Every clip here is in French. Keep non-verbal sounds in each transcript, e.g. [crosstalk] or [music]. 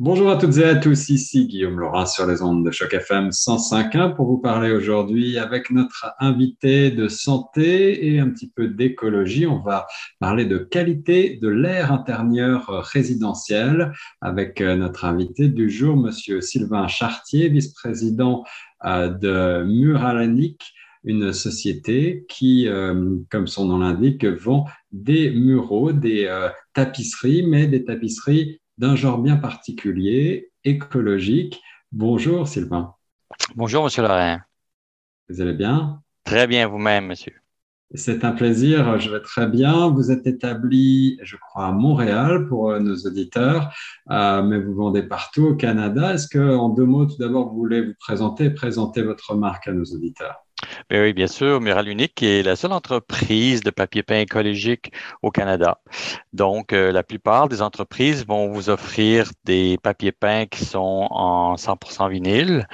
Bonjour à toutes et à tous, ici Guillaume Laurent sur les ondes de Choc FM 105.1 pour vous parler aujourd'hui avec notre invité de santé et un petit peu d'écologie. On va parler de qualité de l'air intérieur résidentiel avec euh, notre invité du jour, Monsieur Sylvain Chartier, vice-président euh, de Muralanic une société qui, euh, comme son nom l'indique, vend des muraux, des tapisseries, mais des tapisseries d'un genre bien particulier, écologique. Bonjour Sylvain. Bonjour Monsieur Lorrain. Vous allez bien? Très bien vous-même, monsieur. C'est un plaisir, je vais très bien. Vous êtes établi, je crois, à Montréal pour euh, nos auditeurs, euh, mais vous vendez partout au Canada. Est-ce que, en deux mots, tout d'abord, vous voulez vous présenter présenter votre marque à nos auditeurs? Ben oui, bien sûr. Mural Unique est la seule entreprise de papier peint écologique au Canada. Donc, euh, la plupart des entreprises vont vous offrir des papiers peints qui sont en 100% vinyle,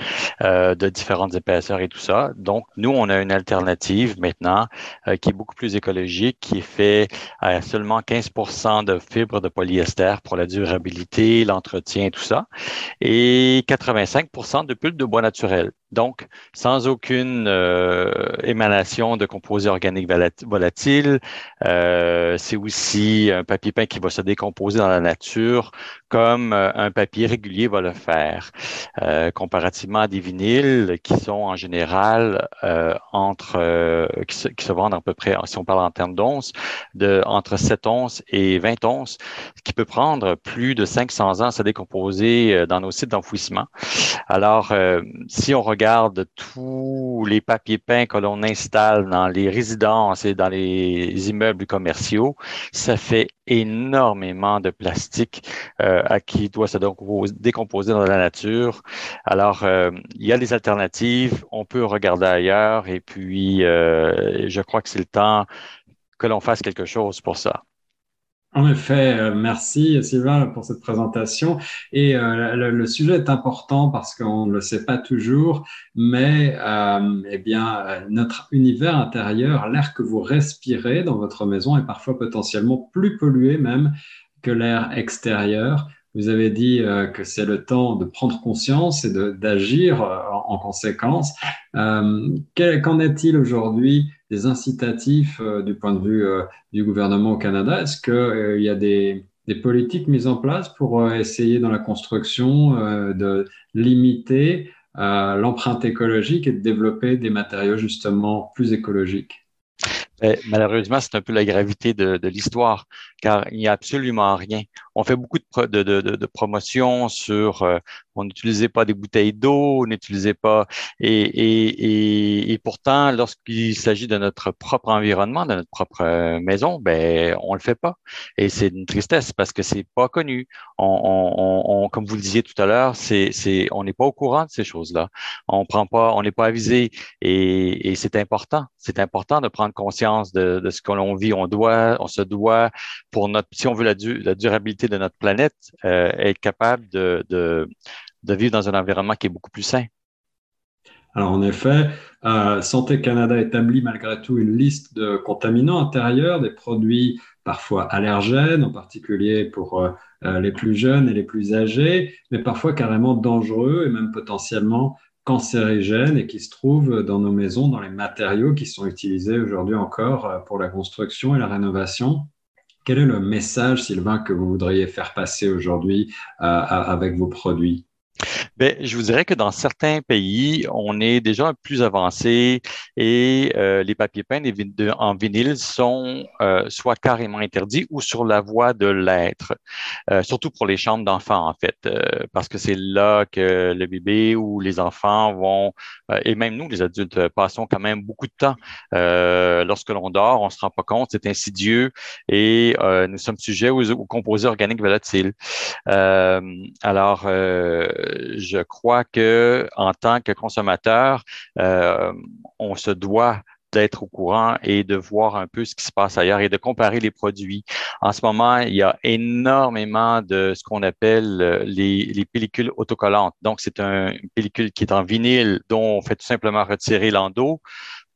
euh, de différentes épaisseurs et tout ça. Donc, nous, on a une alternative maintenant euh, qui est beaucoup plus écologique, qui est fait à seulement 15% de fibres de polyester pour la durabilité, l'entretien et tout ça, et 85% de pulpe de bois naturel. Donc, sans aucune euh, émanation de composés organiques volatiles. Euh, c'est aussi un papier peint qui va se décomposer dans la nature comme euh, un papier régulier va le faire, comparativement à des vinyles qui sont en général entre qui se, vendent à peu près, si on parle en termes d'onces, de entre 7 onces et 20 onces, qui peut prendre plus de 500 ans à se décomposer dans nos sites d'enfouissement. Alors, si on regarde tous les papiers peints que l'on installe dans les résidences et dans les immeubles commerciaux, ça fait énormément de plastique euh, à qui doit se décomposer dans la nature. Alors, euh, il y a des alternatives, on peut regarder ailleurs et puis euh, je crois que c'est le temps que l'on fasse quelque chose pour ça. En effet, euh, merci Sylvain pour cette présentation. Et euh, le, sujet est important parce qu'on ne le sait pas toujours, mais euh, eh bien, notre univers intérieur, l'air que vous respirez dans votre maison est parfois potentiellement plus pollué même que l'air extérieur. Vous avez dit que c'est le temps de prendre conscience et d'agir en, conséquence. Qu'en est-il aujourd'hui des incitatifs euh, du point de vue euh, du gouvernement au Canada. Est-ce qu'il euh, y a des, politiques mises en place pour essayer dans la construction de limiter l'empreinte écologique et de développer des matériaux justement plus écologiques? Malheureusement, c'est un peu la gravité de, l'histoire, car il n'y a absolument rien. On fait beaucoup de, de promotions sur on n'utilisait pas des bouteilles d'eau, on n'utilisait pas. Et, pourtant, lorsqu'il s'agit de notre propre environnement, de notre propre euh, maison, ben on le fait pas. Et c'est une tristesse parce que c'est pas connu. On, comme vous le disiez tout à l'heure, on n'est pas au courant de ces choses-là. On prend pas, on n'est pas avisé. Et, et c'est important. C'est important de prendre conscience de, ce que l'on vit. On doit, on se doit pour si on veut la, durabilité de notre planète, euh, être capable de, vivre dans un environnement qui est beaucoup plus sain. Alors en effet, euh, Santé Canada établit malgré tout une liste de contaminants intérieurs, des produits parfois allergènes, en particulier pour euh, les plus jeunes et les plus âgés, mais parfois carrément dangereux et même potentiellement cancérigènes et qui se trouvent dans nos maisons, dans les matériaux qui sont utilisés aujourd'hui encore pour la construction et la rénovation. Quel est le message, Sylvain, que vous voudriez faire passer aujourd'hui avec vos produits? Bien, je vous dirais que dans certains pays, on est déjà plus avancé et euh, les papiers peints en vinyle sont euh, soit carrément interdits ou sur la voie de l'être, euh, surtout pour les chambres d'enfants en fait, parce que c'est là que le bébé ou les enfants vont, et même nous les adultes, passons quand même beaucoup de temps. lorsque l'on dort, on se rend pas compte, c'est insidieux et nous sommes sujets aux, aux composés organiques volatiles. alors, je crois que en tant que consommateur, euh, on se doit d'être au courant et de voir un peu ce qui se passe ailleurs et de comparer les produits. En ce moment, il y a énormément de ce qu'on appelle euh, les, pellicules autocollantes. Donc, c'est un, une pellicule qui est en vinyle dont on fait tout simplement retirer l'endos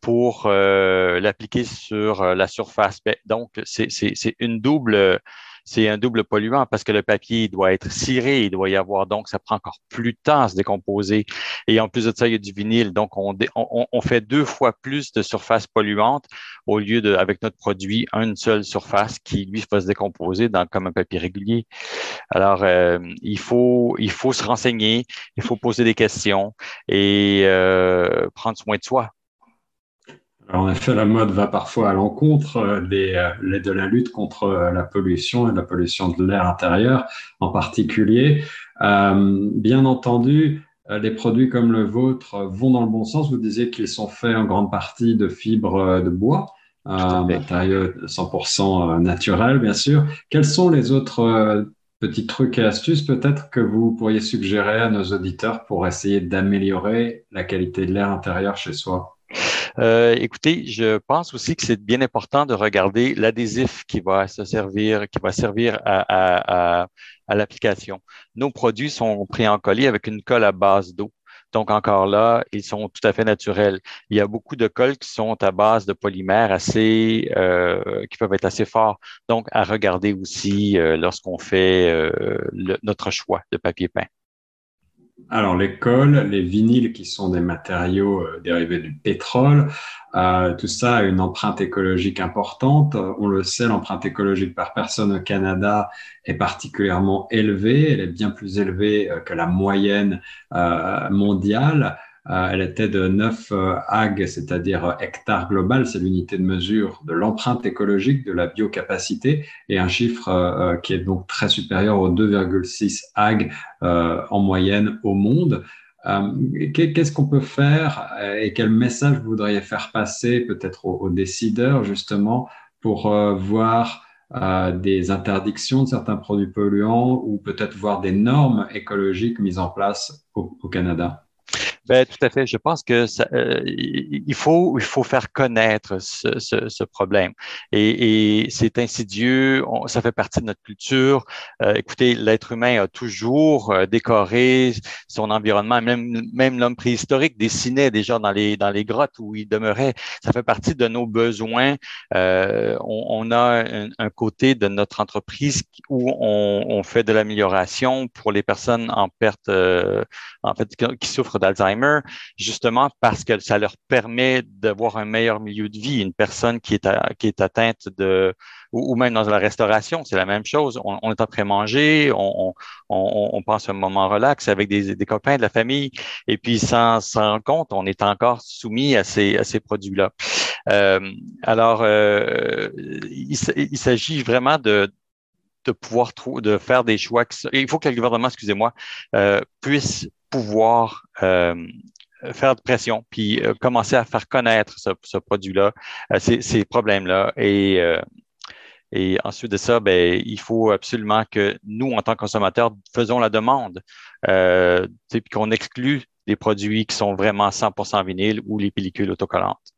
pour euh, l'appliquer sur la surface. Ben, donc, c'est une double c'est un double polluant parce que le papier doit être ciré, il doit y avoir, donc ça prend encore plus de temps à se décomposer. Et en plus de ça, il y a du vinyle, donc on, on, fait deux fois plus de surface polluante au lieu de, avec notre produit, une seule surface qui, lui, va se décomposer dans, comme un papier régulier. Alors, euh, il, faut, il faut se renseigner, il faut poser des questions et euh, prendre soin de soi. Alors, en effet, la mode va parfois à l'encontre euh, de la lutte contre la pollution et la pollution de l'air intérieur en particulier. bien entendu, les produits comme le vôtre vont dans le bon sens. Vous disiez qu'ils sont faits en grande partie de fibres de bois un matériau 100% naturel, bien sûr. Quels sont les autres euh, petits trucs et astuces peut-être que vous pourriez suggérer à nos auditeurs pour essayer d'améliorer la qualité de l'air intérieur chez soi? Euh, écoutez, je pense aussi que c'est bien important de regarder l'adhésif qui va se servir, qui va servir à, à, à l'application. Nos produits sont pris en colis avec une colle à base d'eau. Donc, encore là, ils sont tout à fait naturels. Il y a beaucoup de cols qui sont à base de polymères assez, euh, qui peuvent être assez forts. Donc, à regarder aussi euh, lorsqu'on fait euh, notre choix de papier peint. Alors, les cols, les vinyles qui sont des matériaux euh, dérivés du pétrole, euh, tout ça a une empreinte écologique importante. On le sait, l'empreinte écologique par personne au Canada est particulièrement élevée. Elle est bien plus élevée euh, que la moyenne mondiale. Euh, elle était de 9 euh, ag, c'est-à-dire euh, hectares global, c'est l'unité de mesure de l'empreinte écologique, de la biocapacité, et un chiffre qui est donc très supérieur aux 2,6 ag en moyenne au monde. Qu'est-ce qu'on peut faire et quel message vous voudriez faire passer peut-être aux, décideurs justement pour voir des interdictions de certains produits polluants ou peut-être voir des normes écologiques mises en place au Canada? Ben, tout à fait. Je pense que ça, euh, il faut il faut faire connaître ce, ce, ce problème. Et, et c'est insidieux. ça fait partie de notre culture. Euh, écoutez, l'être humain a toujours euh, décoré son environnement. Même même l'homme préhistorique dessinait déjà dans les dans les grottes où il demeurait. Ça fait partie de nos besoins. Euh, on, on, a un, côté de notre entreprise où on, on fait de l'amélioration pour les personnes en perte, en fait, qui souffrent d'Alzheimer justement parce que ça leur permet d'avoir un meilleur milieu de vie. Une personne qui est, qui est atteinte de, ou, même dans la restauration, c'est la même chose. On, est après manger, on, on, passe un moment relax avec des, copains de la famille, et puis sans s'en compte, on est encore soumis à ces, à ces produits-là. Euh, alors, euh, il, il s'agit vraiment de, de pouvoir de faire des choix. il faut que le gouvernement, excusez-moi, euh, puisse pouvoir euh, faire de pression, puis euh, commencer à faire connaître ce, produit-là, euh, ces, problèmes-là. Et, et ensuite de ça, ben, il faut absolument que nous, en tant que consommateurs, faisons la demande, puis qu'on exclue des produits qui sont vraiment 100% vinyle ou les pellicules autocollantes.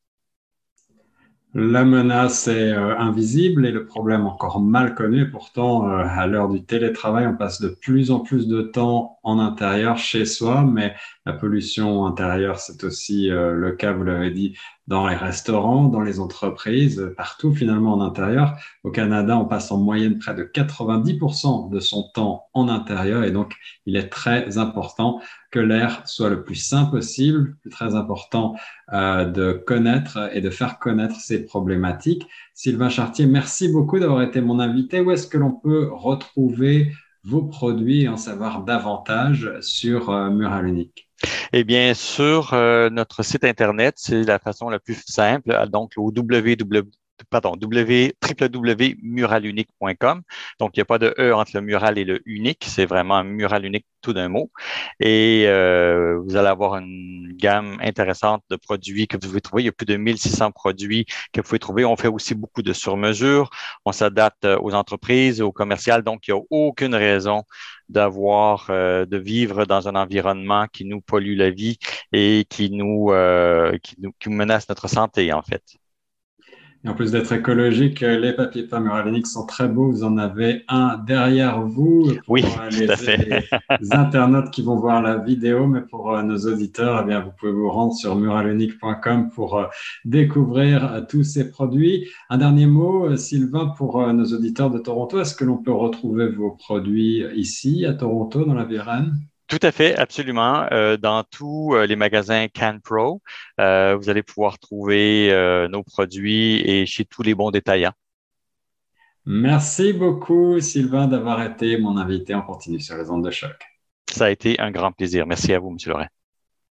La menace est euh, invisible et le problème encore mal connu. Pourtant, euh, à l'heure du télétravail, on passe de plus en plus de temps en intérieur chez soi, mais la pollution intérieure, c'est aussi euh, le cas, vous l'avez dit, dans les restaurants, dans les entreprises, partout finalement en intérieur. Au Canada, on passe en moyenne près de 90% de son temps en intérieur et donc il est très important que l'air soit le plus sain possible, très important euh, de connaître et de faire connaître ces problématiques. Sylvain Chartier, merci beaucoup d'avoir été mon invité. Où est-ce que l'on peut retrouver vos produits et en savoir davantage sur euh, Mural Unique? Eh bien, sur euh, notre site Internet, c'est la façon la plus simple, donc au www pardon, www.muralunique.com. Donc, il n'y a pas de E entre le mural et le unique. C'est vraiment un mural unique tout d'un mot. Et euh, vous allez avoir une gamme intéressante de produits que vous pouvez trouver. Il y a plus de 1600 produits que vous pouvez trouver. On fait aussi beaucoup de sur-mesure. On s'adapte euh, aux entreprises, aux commerciales. Donc, il n'y a aucune raison d'avoir, euh, de vivre dans un environnement qui nous pollue la vie et qui nous, qui nous, qui menace notre santé, en fait. Et en plus d'être écologique, les papiers peints muraliniques sont très beaux. Vous en avez un derrière vous. oui, les, tout à fait. les [laughs] internautes qui vont voir la vidéo, mais pour euh, nos auditeurs, eh bien, vous pouvez vous rendre sur muralunique.com pour euh, découvrir euh, tous ces produits. Un dernier mot, Sylvain, pour nos auditeurs de Toronto. Est-ce que l'on peut retrouver vos produits ici, à Toronto, dans la Virène? Tout à fait, absolument. Euh, dans tous euh, les magasins CanPro, euh, vous allez pouvoir trouver nos produits et chez tous les bons détaillants. Merci beaucoup, Sylvain, d'avoir été mon invité. On continue sur les ondes de choc. Ça a été un grand plaisir. Merci à vous, M. Lorrain.